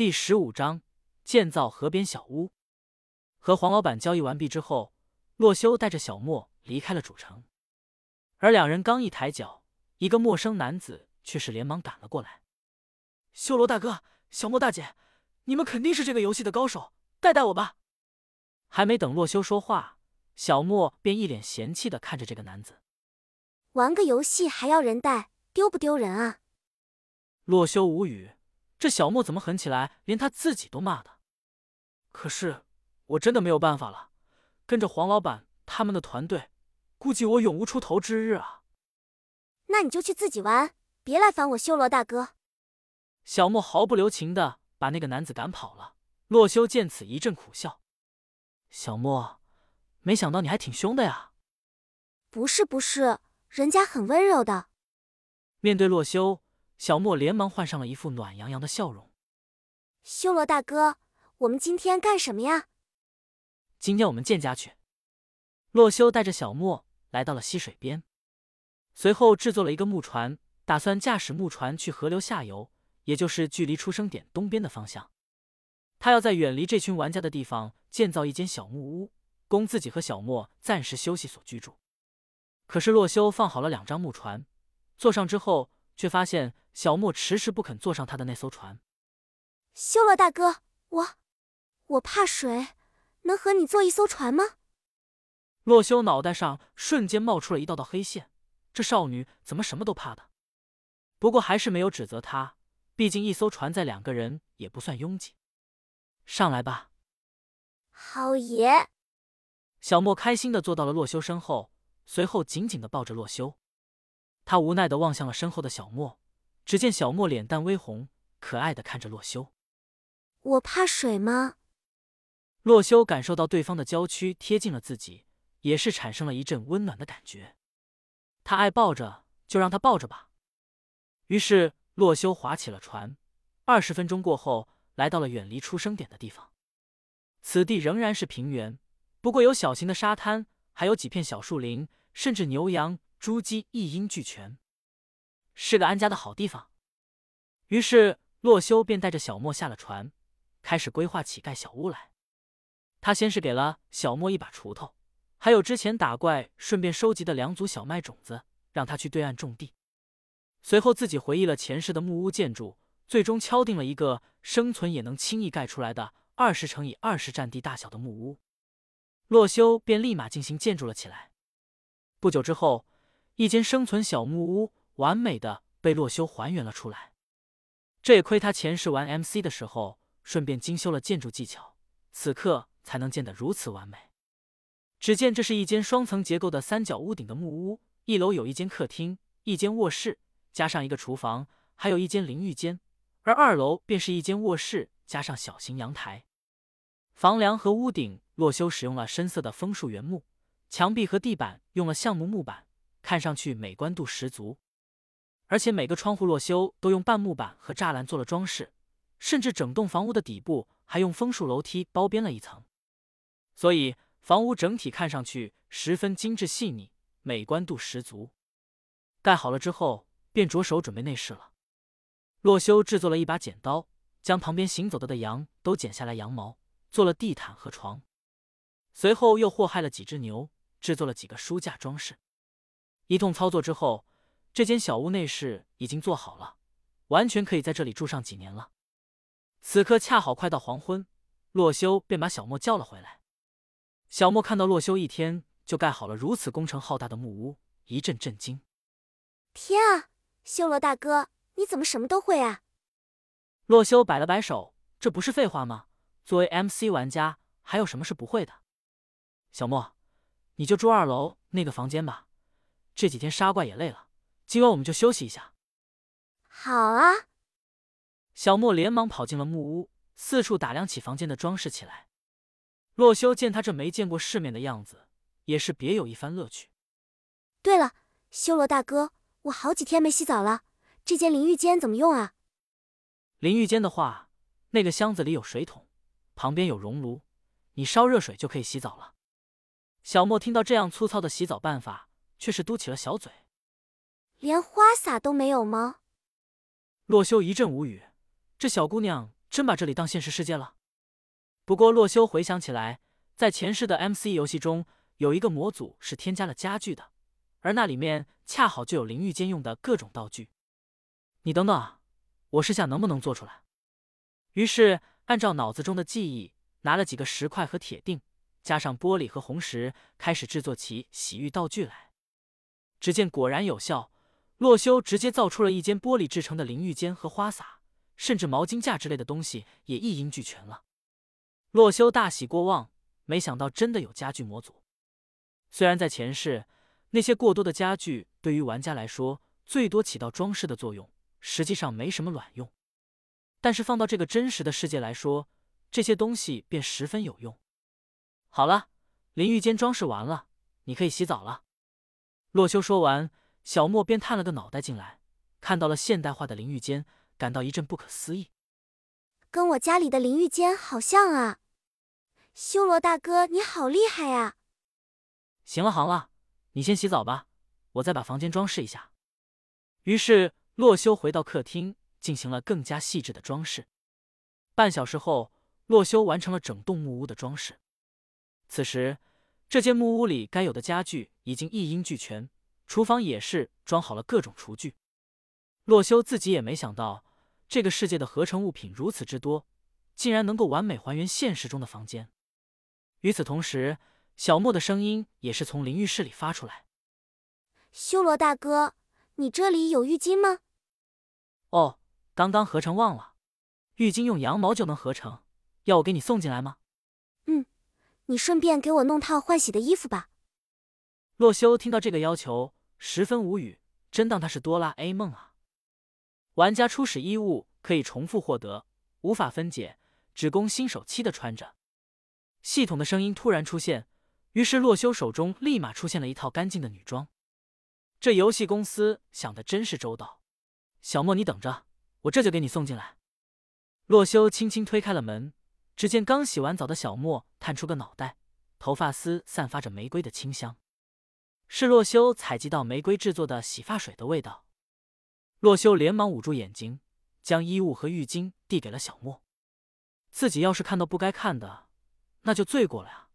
第十五章建造河边小屋。和黄老板交易完毕之后，洛修带着小莫离开了主城。而两人刚一抬脚，一个陌生男子却是连忙赶了过来：“修罗大哥，小莫大姐，你们肯定是这个游戏的高手，带带我吧！”还没等洛修说话，小莫便一脸嫌弃的看着这个男子：“玩个游戏还要人带，丢不丢人啊？”洛修无语，这小莫怎么狠起来，连他自己都骂的。可是我真的没有办法了，跟着黄老板他们的团队，估计我永无出头之日啊。那你就去自己玩，别来烦我修罗大哥。小莫毫不留情的把那个男子赶跑了。洛修见此一阵苦笑：“小莫，没想到你还挺凶的呀。”“不是不是，人家很温柔的。”面对洛修。小莫连忙换上了一副暖洋洋的笑容。修罗大哥，我们今天干什么呀？今天我们见家去。洛修带着小莫来到了溪水边，随后制作了一个木船，打算驾驶木船去河流下游，也就是距离出生点东边的方向。他要在远离这群玩家的地方建造一间小木屋，供自己和小莫暂时休息所居住。可是洛修放好了两张木船，坐上之后。却发现小莫迟迟不肯坐上他的那艘船。修罗大哥，我我怕水，能和你坐一艘船吗？洛修脑袋上瞬间冒出了一道道黑线，这少女怎么什么都怕的？不过还是没有指责他，毕竟一艘船载两个人也不算拥挤。上来吧，好爷！小莫开心的坐到了洛修身后，随后紧紧的抱着洛修。他无奈的望向了身后的小莫，只见小莫脸蛋微红，可爱的看着洛修。我怕水吗？洛修感受到对方的娇躯贴近了自己，也是产生了一阵温暖的感觉。他爱抱着，就让他抱着吧。于是洛修划起了船。二十分钟过后，来到了远离出生点的地方。此地仍然是平原，不过有小型的沙滩，还有几片小树林，甚至牛羊。猪鸡一应俱全，是个安家的好地方。于是洛修便带着小莫下了船，开始规划起盖小屋来。他先是给了小莫一把锄头，还有之前打怪顺便收集的两组小麦种子，让他去对岸种地。随后自己回忆了前世的木屋建筑，最终敲定了一个生存也能轻易盖出来的二十乘以二十占地大小的木屋。洛修便立马进行建筑了起来。不久之后。一间生存小木屋完美的被洛修还原了出来，这也亏他前世玩 MC 的时候顺便精修了建筑技巧，此刻才能建得如此完美。只见这是一间双层结构的三角屋顶的木屋，一楼有一间客厅、一间卧室，加上一个厨房，还有一间淋浴间，而二楼便是一间卧室加上小型阳台。房梁和屋顶，洛修使用了深色的枫树原木，墙壁和地板用了橡木木板。看上去美观度十足，而且每个窗户洛修都用半木板和栅栏做了装饰，甚至整栋房屋的底部还用枫树楼梯包边了一层，所以房屋整体看上去十分精致细腻，美观度十足。盖好了之后，便着手准备内饰了。洛修制作了一把剪刀，将旁边行走的的羊都剪下来羊毛，做了地毯和床，随后又祸害了几只牛，制作了几个书架装饰。一通操作之后，这间小屋内饰已经做好了，完全可以在这里住上几年了。此刻恰好快到黄昏，洛修便把小莫叫了回来。小莫看到洛修一天就盖好了如此工程浩大的木屋，一阵震惊：“天啊，修罗大哥，你怎么什么都会啊？”洛修摆了摆手：“这不是废话吗？作为 MC 玩家，还有什么是不会的？”小莫，你就住二楼那个房间吧。这几天杀怪也累了，今晚我们就休息一下。好啊！小莫连忙跑进了木屋，四处打量起房间的装饰起来。洛修见他这没见过世面的样子，也是别有一番乐趣。对了，修罗大哥，我好几天没洗澡了，这间淋浴间怎么用啊？淋浴间的话，那个箱子里有水桶，旁边有熔炉，你烧热水就可以洗澡了。小莫听到这样粗糙的洗澡办法。却是嘟起了小嘴，连花洒都没有吗？洛修一阵无语，这小姑娘真把这里当现实世界了。不过洛修回想起来，在前世的 MC 游戏中，有一个模组是添加了家具的，而那里面恰好就有淋浴间用的各种道具。你等等啊，我试下能不能做出来。于是按照脑子中的记忆，拿了几个石块和铁锭，加上玻璃和红石，开始制作起洗浴道具来。只见果然有效，洛修直接造出了一间玻璃制成的淋浴间和花洒，甚至毛巾架之类的东西也一应俱全了。洛修大喜过望，没想到真的有家具模组。虽然在前世，那些过多的家具对于玩家来说最多起到装饰的作用，实际上没什么卵用，但是放到这个真实的世界来说，这些东西便十分有用。好了，淋浴间装饰完了，你可以洗澡了。洛修说完，小莫便探了个脑袋进来，看到了现代化的淋浴间，感到一阵不可思议。跟我家里的淋浴间好像啊！修罗大哥，你好厉害啊！行了，行了，你先洗澡吧，我再把房间装饰一下。于是洛修回到客厅，进行了更加细致的装饰。半小时后，洛修完成了整栋木屋的装饰。此时，这间木屋里该有的家具已经一应俱全，厨房也是装好了各种厨具。洛修自己也没想到，这个世界的合成物品如此之多，竟然能够完美还原现实中的房间。与此同时，小莫的声音也是从淋浴室里发出来：“修罗大哥，你这里有浴巾吗？”“哦，刚刚合成忘了，浴巾用羊毛就能合成，要我给你送进来吗？”“嗯。”你顺便给我弄套换洗的衣服吧。洛修听到这个要求，十分无语，真当他是哆啦 A 梦啊！玩家初始衣物可以重复获得，无法分解，只供新手期的穿着。系统的声音突然出现，于是洛修手中立马出现了一套干净的女装。这游戏公司想的真是周到。小莫，你等着，我这就给你送进来。洛修轻轻推开了门。只见刚洗完澡的小莫探出个脑袋，头发丝散发着玫瑰的清香，是洛修采集到玫瑰制作的洗发水的味道。洛修连忙捂住眼睛，将衣物和浴巾递给了小莫。自己要是看到不该看的，那就罪过了呀。